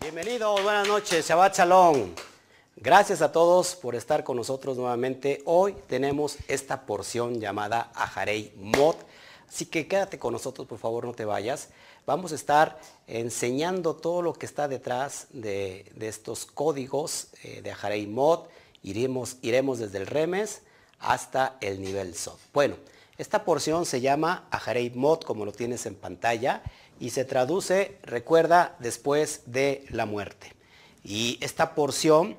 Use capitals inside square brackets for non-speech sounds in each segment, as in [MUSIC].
Bienvenidos, buenas noches, Shabbat Shalom. Gracias a todos por estar con nosotros nuevamente. Hoy tenemos esta porción llamada Ajarei Mod. Así que quédate con nosotros, por favor, no te vayas. Vamos a estar enseñando todo lo que está detrás de, estos códigos eh, de Ajarei Mod. Iremos, iremos desde el remes hasta el nivel SOT. Bueno, esta porción se llama Ajarei Mod, como lo tienes en pantalla, y se traduce, recuerda, después de la muerte. Y esta porción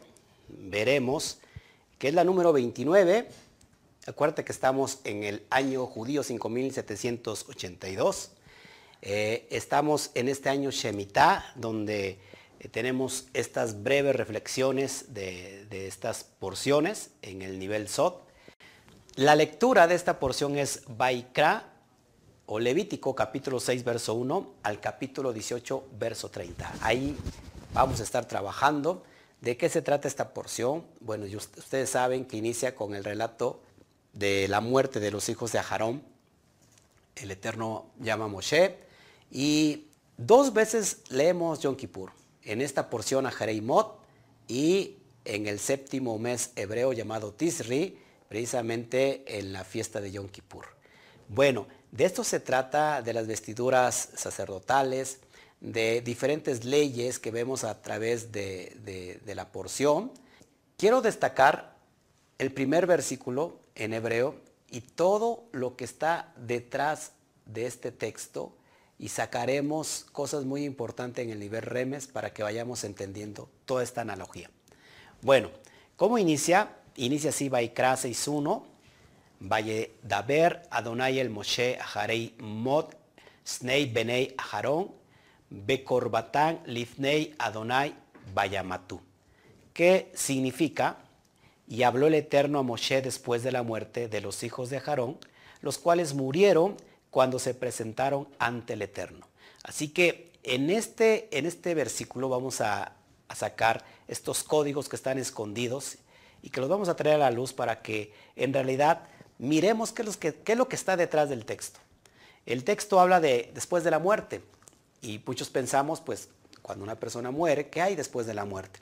veremos que es la número 29. Acuérdate que estamos en el año judío 5782. Eh, estamos en este año Shemitah, donde eh, tenemos estas breves reflexiones de, de, estas porciones en el nivel Sot. La lectura de esta porción es Baikra o Levítico capítulo 6 verso 1 al capítulo 18 verso 30. Ahí vamos a estar trabajando. ¿De qué se trata esta porción? Bueno, ustedes saben que inicia con el relato de la muerte de los hijos de Aharón. El Eterno llama a Moshe y dos veces leemos Yom Kippur. En esta porción a Mot y en el séptimo mes hebreo llamado Tisri, precisamente en la fiesta de Yom Kippur. Bueno, de esto se trata de las vestiduras sacerdotales, de diferentes leyes que vemos a través de, la porción. Quiero destacar el primer versículo en hebreo y todo lo que está detrás de este texto y sacaremos cosas muy importantes en el nivel remes para que vayamos entendiendo toda esta analogía. Bueno, ¿cómo inicia? Inicia así Vaikra 6.1, Valle Daber Adonai el Moshe Aharei Mod Snei Benei Aharon Bekorbatán Lifnei Adonai Bayamatu. ¿Qué significa? Y habló el Eterno a Moshe después de la muerte de los hijos de Aarón, los cuales murieron cuando se presentaron ante el Eterno. Así que en este, en este versículo vamos a, sacar estos códigos que están escondidos y que los vamos a traer a la luz para que en realidad miremos qué es lo que está detrás del texto. El texto habla de después de la muerte. Y muchos pensamos, pues, cuando una persona muere, ¿qué hay después de la muerte?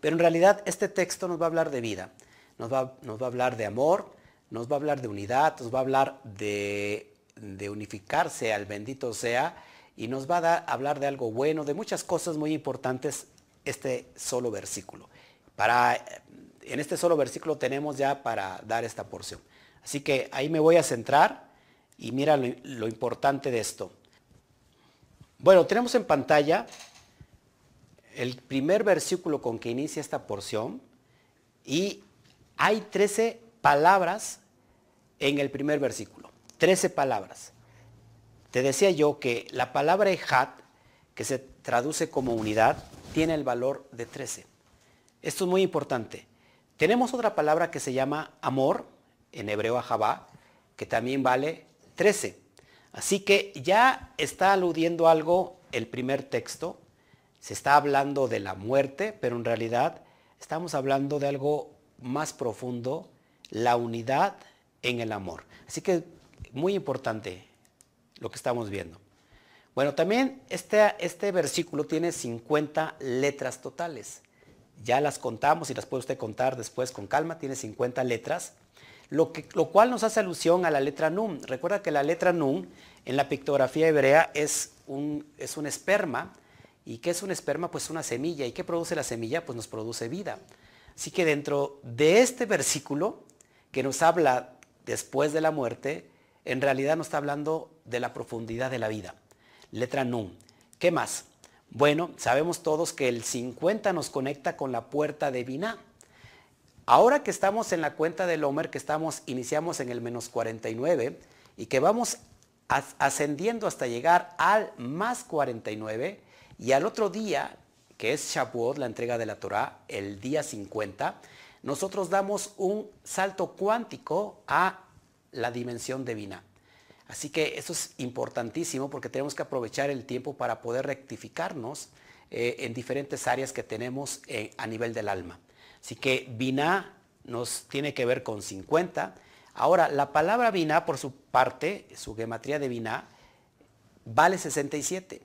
Pero en realidad este texto nos va a hablar de vida, nos va, a hablar de amor, nos va a hablar de unidad, nos va a hablar de, unificarse al bendito sea y nos va a, hablar de algo bueno, de muchas cosas muy importantes este solo versículo. Para, en este solo versículo tenemos ya para dar esta porción. Así que ahí me voy a centrar y mira lo importante de esto. Bueno, tenemos en pantalla el primer versículo con que inicia esta porción y hay 13 palabras en el primer versículo. 13 palabras. Te decía yo que la palabra ejat, que se traduce como unidad, tiene el valor de 13. Esto es muy importante. Tenemos otra palabra que se llama amor, en hebreo ajabá, que también vale 13. Así que ya está aludiendo algo el primer texto, se está hablando de la muerte, pero en realidad estamos hablando de algo más profundo, la unidad en el amor. Así que muy importante lo que estamos viendo. Bueno, también este, este versículo tiene 50 letras totales. Ya las contamos y las puede usted contar después con calma, tiene 50 letras lo, cual nos hace alusión a la letra Nun. Recuerda que la letra Nun en la pictografía hebrea es un, es un esperma. ¿Y qué es un esperma? Pues una semilla. ¿Y qué produce la semilla? Pues nos produce vida. Así que dentro de este versículo que nos habla después de la muerte, en realidad nos está hablando de la profundidad de la vida. Letra Nun. ¿Qué más? Bueno, sabemos todos que el 50 nos conecta con la puerta de Binah. Ahora que estamos en la cuenta del Homer, que estamos, iniciamos en el menos 49 y que vamos ascendiendo hasta llegar al más 49 y al otro día, que es Shavuot, la entrega de la Torah, el día 50, nosotros damos un salto cuántico a la dimensión divina. Así que eso es importantísimo porque tenemos que aprovechar el tiempo para poder rectificarnos eh, en diferentes áreas que tenemos eh, a nivel del alma. Así que Binah nos tiene que ver con 50. Ahora, la palabra Binah, por su parte, su gematría de Binah, vale 67.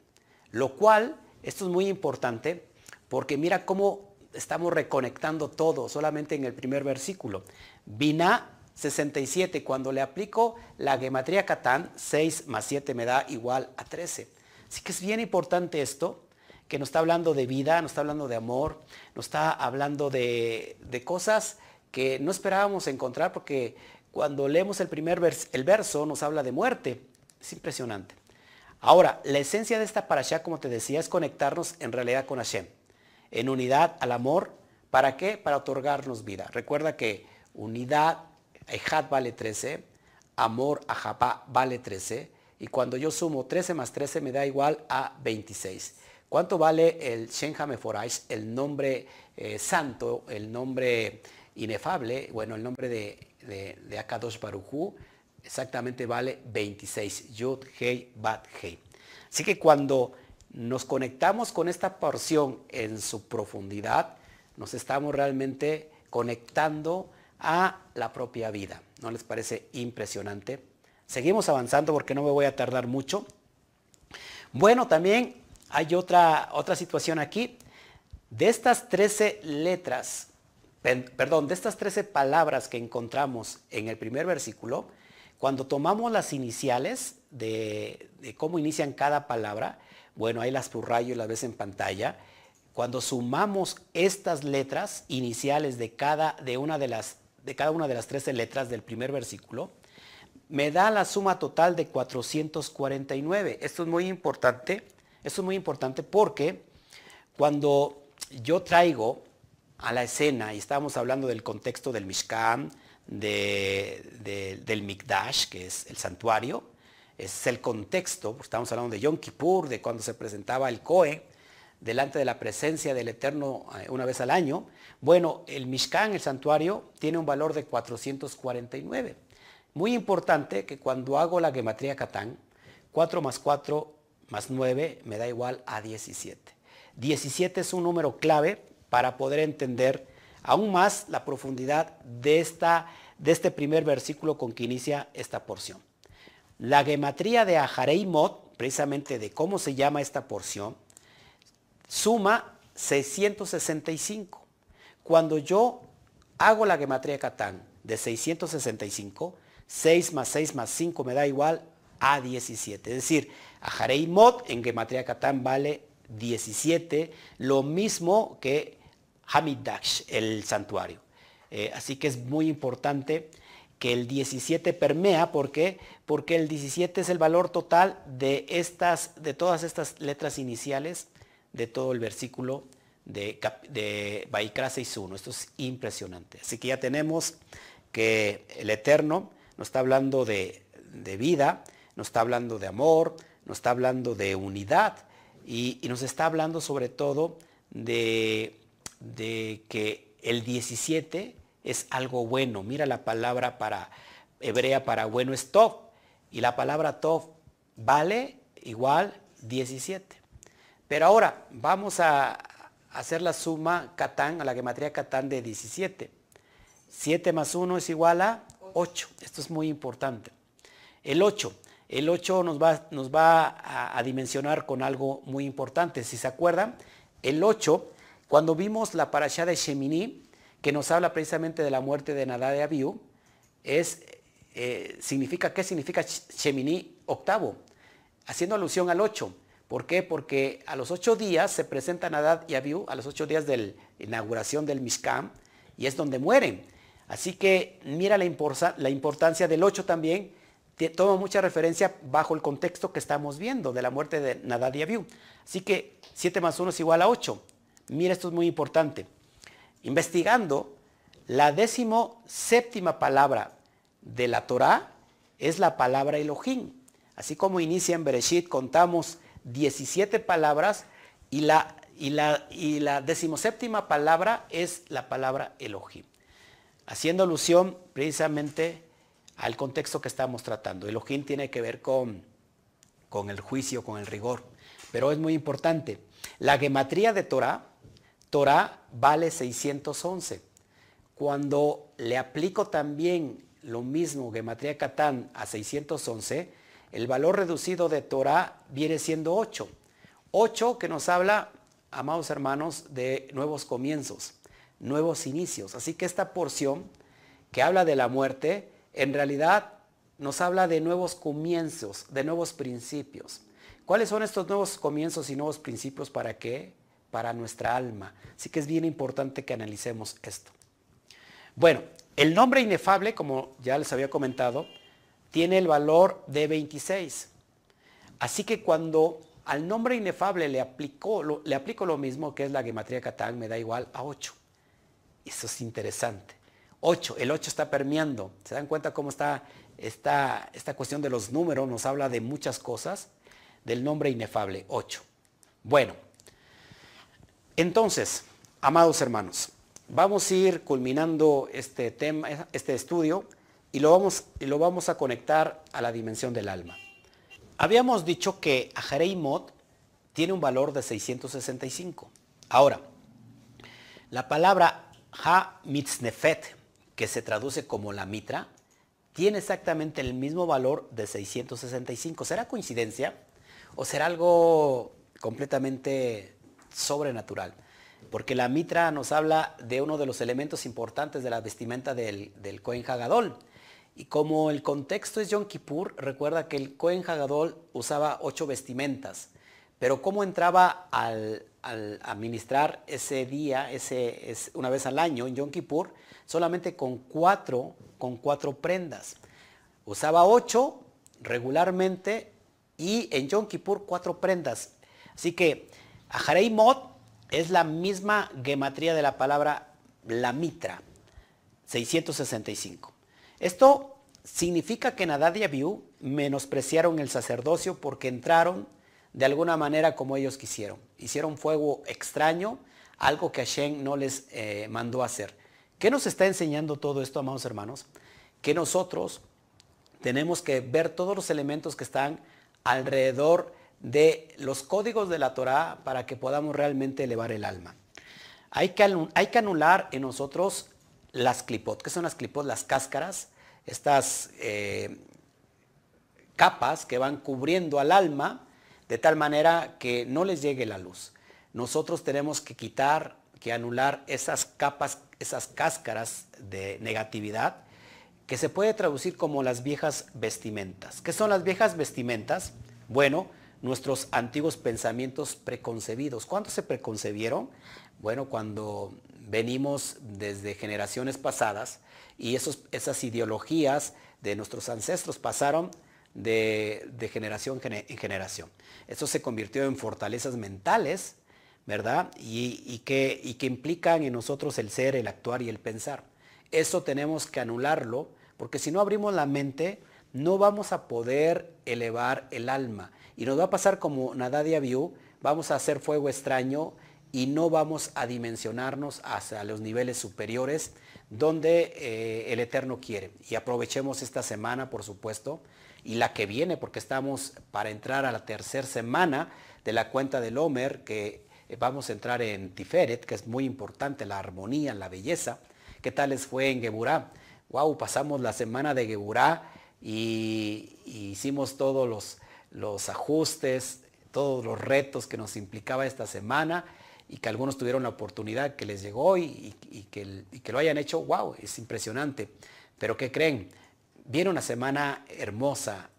Lo cual, esto es muy importante, porque mira cómo estamos reconectando todo solamente en el primer versículo. Vina 67, cuando le aplico la gematría Catán, 6 más 7 me da igual a 13. Así que es bien importante esto, que nos está hablando de vida, nos está hablando de amor, nos está hablando de, cosas que no esperábamos encontrar porque cuando leemos el primer el verso nos habla de muerte. Es impresionante. Ahora, la esencia de esta parasha, como te decía, es conectarnos en realidad con Hashem, en unidad al amor. ¿Para qué? Para otorgarnos vida. Recuerda que unidad, Ejad vale 13, amor, Ajapá vale 13, y cuando yo sumo 13 más 13 me da igual a 26. ¿Cuánto vale el Shen Hameforaish, el nombre eh, santo, el nombre inefable? Bueno, el nombre de, de, Akadosh Baruchu exactamente vale 26. Yud, Hei, Bat, Hei. Así que cuando nos conectamos con esta porción en su profundidad, nos estamos realmente conectando a la propia vida. ¿No les parece impresionante? Seguimos avanzando porque no me voy a tardar mucho. Bueno, también hay otra, otra situación aquí. De estas 13 letras, perdón, de estas 13 palabras que encontramos en el primer versículo, cuando tomamos las iniciales de, cómo inician cada palabra, bueno, ahí las subrayo y las ves en pantalla. Cuando sumamos estas letras iniciales de cada, de una de las, de cada una de las 13 letras del primer versículo, me da la suma total de 449. Esto es muy importante, esto es muy importante porque cuando yo traigo a la escena, y estamos hablando del contexto del Mishkan, del Mikdash, que es el santuario, es el contexto, estamos hablando de Yom Kippur, de cuando se presentaba el Kohe, delante de la presencia del Eterno eh, una vez al año. Bueno, el Mishkan, el santuario, tiene un valor de 449. Muy importante que cuando hago la gematría Catán, 4 más 4 más 9 me da igual a 17. 17 es un número clave para poder entender aún más la profundidad de, esta, de este primer versículo con que inicia esta porción. La gematría de Ahareimot, precisamente de cómo se llama esta porción, suma 665. Cuando yo hago la gematría Catán de 665, 6 más 6 más 5 me da igual a 17. Es decir, a Mod en Gematria Catán vale 17, lo mismo que Hamidash, el santuario. Eh, así que es muy importante que el 17 permea, ¿por qué? Porque el 17 es el valor total de, estas, de todas estas letras iniciales de todo el versículo de, de Baikra 6.1. Esto es impresionante. Así que ya tenemos que el Eterno nos está hablando de, vida, nos está hablando de amor, nos está hablando de unidad y, nos está hablando sobre todo de, que el 17 es algo bueno. Mira la palabra para hebrea para bueno es tov y la palabra tov vale igual 17. Pero ahora vamos a hacer la suma Catán, a la gematría Catán de 17. 7 más 1 es igual a 8. Esto es muy importante. El 8. El 8 nos va, a, dimensionar con algo muy importante. Si se acuerdan, el 8, cuando vimos la parasha de Shemini, que nos habla precisamente de la muerte de Nadá de Abiú, es, eh, significa, ¿qué significa Shemini octavo? Haciendo alusión al 8. ¿Por qué? Porque a los ocho días se presenta Nadad y Abiú, a los ocho días de la inauguración del Mishkan, y es donde mueren. Así que mira la, importancia del 8 también, toma mucha referencia bajo el contexto que estamos viendo de la muerte de Nadad y Abiú. Así que 7 más 1 es igual a 8. Mira, esto es muy importante. Investigando, la décimo séptima palabra de la Torá es la palabra Elohim. Así como inicia en Bereshit, contamos 17 palabras y la, y la, y la decimoséptima palabra es la palabra Elohim haciendo alusión precisamente al contexto que estamos tratando. El ojín tiene que ver con, con el juicio, con el rigor, pero es muy importante. La gematría de Torah, Torah vale 611. Cuando le aplico también lo mismo, gematría Catán, a 611, el valor reducido de Torah viene siendo 8. 8 que nos habla amados hermanos, de nuevos comienzos, nuevos inicios. Así que esta porción que habla de la muerte, en realidad nos habla de nuevos comienzos, de nuevos principios. ¿Cuáles son estos nuevos comienzos y nuevos principios para qué? Para nuestra alma. Así que es bien importante que analicemos esto. Bueno, el nombre inefable, como ya les había comentado, tiene el valor de 26. Así que cuando al nombre inefable le, aplicó, le aplico lo mismo que es la gematría Catán, me da igual a 8. Eso es interesante. 8, el 8 está permeando. ¿Se dan cuenta cómo está esta, cuestión de los números? Nos habla de muchas cosas del nombre inefable, 8. Bueno, entonces, amados hermanos, vamos a ir culminando este tema, este estudio y lo vamos, y lo vamos a conectar a la dimensión del alma. Habíamos dicho que Ajareimot tiene un valor de 665. Ahora, la palabra Ha Mitznefet, que se traduce como la mitra, tiene exactamente el mismo valor de 665. ¿Será coincidencia? ¿O será algo completamente sobrenatural? Porque la mitra nos habla de uno de los elementos importantes de la vestimenta del, del Kohen Hagadol. Y como el contexto es Yom Kippur, recuerda que el Kohen Hagadol usaba ocho vestimentas. Pero cómo entraba al, administrar ese día, ese, es una vez al año en Yom Kippur, solamente con cuatro, con cuatro prendas. Usaba ocho regularmente y en Yom Kippur cuatro prendas. Así que Aharei Mot es la misma gematría de la palabra la mitra, 665. Esto significa que Nadad y Abiú menospreciaron el sacerdocio porque entraron de alguna manera como ellos quisieron. Hicieron fuego extraño, algo que Hashem no les eh, mandó hacer. ¿Qué nos está enseñando todo esto, amados hermanos? Que nosotros tenemos que ver todos los elementos que están alrededor de los códigos de la Torah para que podamos realmente elevar el alma. Hay que, hay que anular en nosotros las clipot. ¿Qué son las clipot? Las cáscaras, estas eh, capas que van cubriendo al alma de tal manera que no les llegue la luz. Nosotros tenemos que quitar, que anular esas capas, esas cáscaras de negatividad que se puede traducir como las viejas vestimentas. ¿Qué son las viejas vestimentas? Bueno, nuestros antiguos pensamientos preconcebidos. ¿Cuándo se preconcebieron? Bueno, cuando venimos desde generaciones pasadas y esos, esas ideologías de nuestros ancestros pasaron de, generación en generación. Eso se convirtió en fortalezas mentales, ¿verdad? Y, que, implican en nosotros el ser, el actuar y el pensar. Eso tenemos que anularlo, porque si no abrimos la mente, no vamos a poder elevar el alma. Y nos va a pasar como Nadadia vio, vamos a hacer fuego extraño y no vamos a dimensionarnos hacia los niveles superiores donde eh, el Eterno quiere. Y aprovechemos esta semana, por supuesto, y la que viene, porque estamos para entrar a la tercera semana de la cuenta del Homer, que eh, vamos a entrar en Tiferet, que es muy importante, la armonía, la belleza. ¿Qué tal les fue en Geburá? Wow, pasamos la semana de Geburá y, hicimos todos los, los ajustes, todos los retos que nos implicaba esta semana y que algunos tuvieron la oportunidad que les llegó y, que, que, lo hayan hecho, wow, es impresionante. Pero ¿qué creen? Viene una semana hermosa,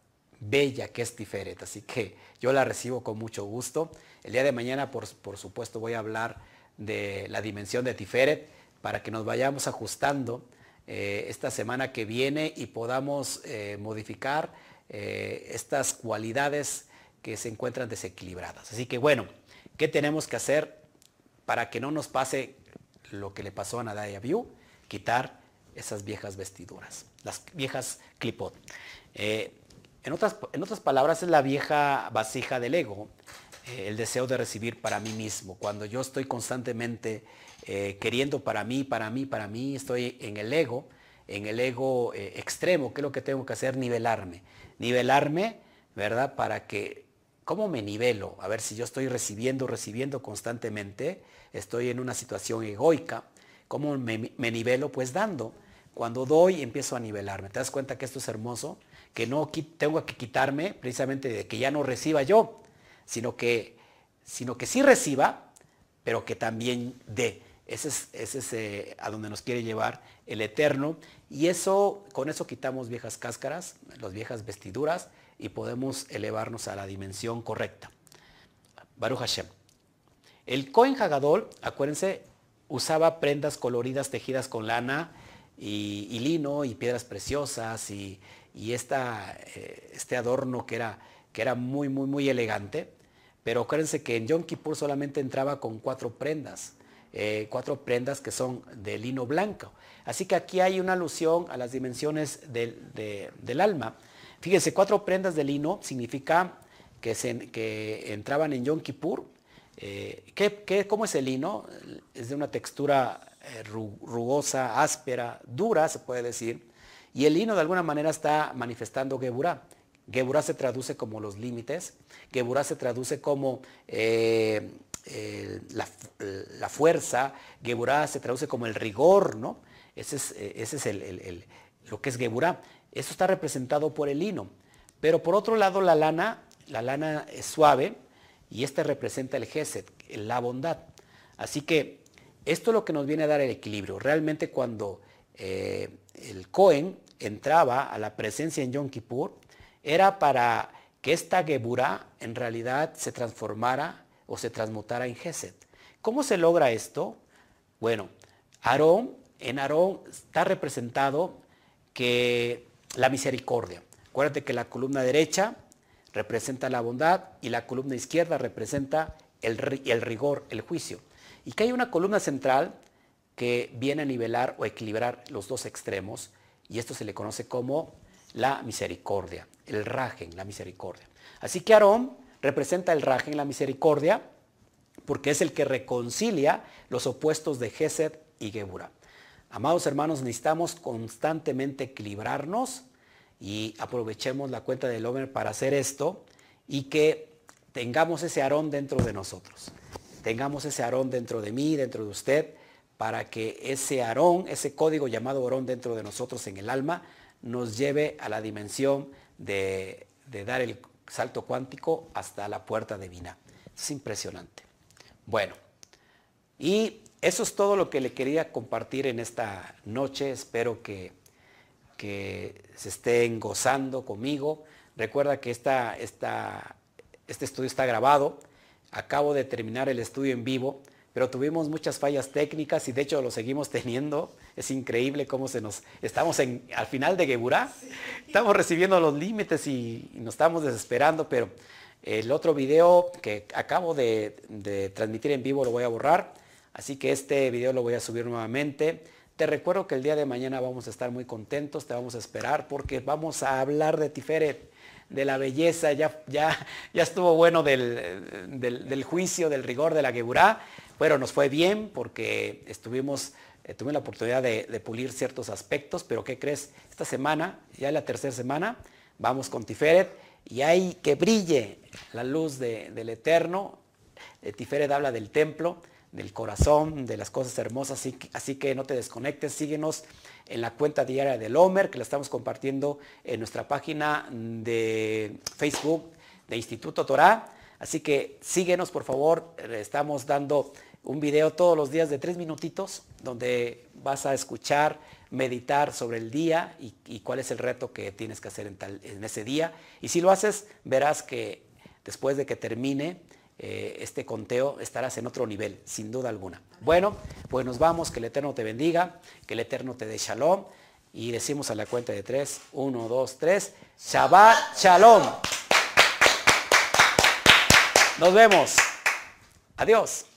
bella, que es Tiferet, así que yo la recibo con mucho gusto. El día de mañana, por, supuesto, voy a hablar de la dimensión de Tiferet para que nos vayamos ajustando eh, esta semana que viene y podamos eh, modificar eh, estas cualidades que se encuentran desequilibradas. Así que bueno, ¿qué tenemos que hacer? para que no nos pase lo que le pasó a Nadaya View, quitar esas viejas vestiduras, las viejas clipot. Eh, en, otras, en otras palabras, es la vieja vasija del ego, eh, el deseo de recibir para mí mismo. Cuando yo estoy constantemente eh, queriendo para mí, para mí, para mí, estoy en el ego, en el ego extremo, ¿qué es lo que tengo que hacer? Nivelarme. Nivelarme, ¿verdad? Para que, ¿cómo me nivelo? A ver si yo estoy recibiendo, recibiendo constantemente, estoy en una situación egoica, ¿cómo me, nivelo? Pues dando. Cuando doy empiezo a nivelarme. ¿Te das cuenta que esto es hermoso? Que no tengo que quitarme precisamente de que ya no reciba yo, sino que, sino que sí reciba, pero que también dé. Ese es, eh, a donde nos quiere llevar el Eterno. Y eso, con eso quitamos viejas cáscaras, las viejas vestiduras y podemos elevarnos a la dimensión correcta. Baruch Hashem. El Cohen Hagadol, acuérdense, usaba prendas coloridas tejidas con lana y, lino y piedras preciosas y, eh, este adorno que era, que era muy, muy, muy elegante. Pero acuérdense que en Yom Kippur solamente entraba con cuatro prendas. Eh, cuatro prendas que son de lino blanco. Así que aquí hay una alusión a las dimensiones del, alma. Fíjense, cuatro prendas de lino significa que, se, que entraban en Yom Kippur. Eh, ¿qué, cómo es el lino? Es de una textura eh, rugosa, áspera, dura, se puede decir. Y el lino de alguna manera está manifestando Geburah. Geburah se traduce como los límites. Geburah se traduce como la, fuerza, Geburah se traduce como el rigor, ¿no? Ese es, eh, ese es lo que es Geburah. Eso está representado por el lino. Pero por otro lado, la lana, la lana es suave y este representa el Geset, la bondad. Así que esto es lo que nos viene a dar el equilibrio. Realmente cuando eh, el Cohen entraba a la presencia en Yom Kippur, era para que esta Geburah en realidad se transformara o se transmutara en Geset. ¿Cómo se logra esto? Bueno, Aarón, en Aarón está representado que la misericordia. Acuérdate que la columna derecha representa la bondad y la columna izquierda representa el, el rigor, el juicio. Y que hay una columna central que viene a nivelar o equilibrar los dos extremos y esto se le conoce como la misericordia, el rajen, la misericordia. Así que Aarón representa el en la misericordia, porque es el que reconcilia los opuestos de Gesed y Geburah. Amados hermanos, necesitamos constantemente equilibrarnos y aprovechemos la cuenta del Homer para hacer esto y que tengamos ese arón dentro de nosotros. Tengamos ese arón dentro de mí, dentro de usted, para que ese arón, ese código llamado arón dentro de nosotros en el alma, nos lleve a la dimensión de, dar el salto cuántico hasta la puerta divina. Es impresionante. Bueno, y eso es todo lo que le quería compartir en esta noche. Espero que, se estén gozando conmigo. Recuerda que esta, este estudio está grabado. Acabo de terminar el estudio en vivo pero tuvimos muchas fallas técnicas y de hecho lo seguimos [LAUGHS] teniendo. Es increíble cómo se nos... Estamos al final de Geburá, estamos recibiendo los límites y, nos estamos desesperando, pero el otro video que acabo de, de transmitir en vivo lo voy a borrar, así que este video lo voy a subir nuevamente. Te recuerdo que el día de mañana vamos a estar muy contentos, te vamos a esperar porque vamos a hablar de Tiferet de la belleza, ya, ya, ya estuvo bueno del, juicio, del rigor de la Geburá, pero nos fue bien porque estuvimos, eh, tuve la oportunidad de, pulir ciertos aspectos, pero ¿qué crees? Esta semana, ya la tercera semana, vamos con Tiferet y hay que brille la luz del Eterno. Eh, Tiferet habla del templo, del corazón, de las cosas hermosas, así, así que no te desconectes, síguenos en la cuenta diaria del Homer, que la estamos compartiendo en nuestra página de Facebook de Instituto Torah. Así que síguenos, por favor. Estamos dando un video todos los días de tres minutitos, donde vas a escuchar, meditar sobre el día y, cuál es el reto que tienes que hacer en, en ese día. Y si lo haces, verás que después de que termine, eh, este conteo estarás en otro nivel, sin duda alguna. Bueno, pues nos vamos, que el Eterno te bendiga, que el Eterno te dé shalom. Y decimos a la cuenta de tres, uno, dos, tres, Shabbat Shalom. Nos vemos. Adiós.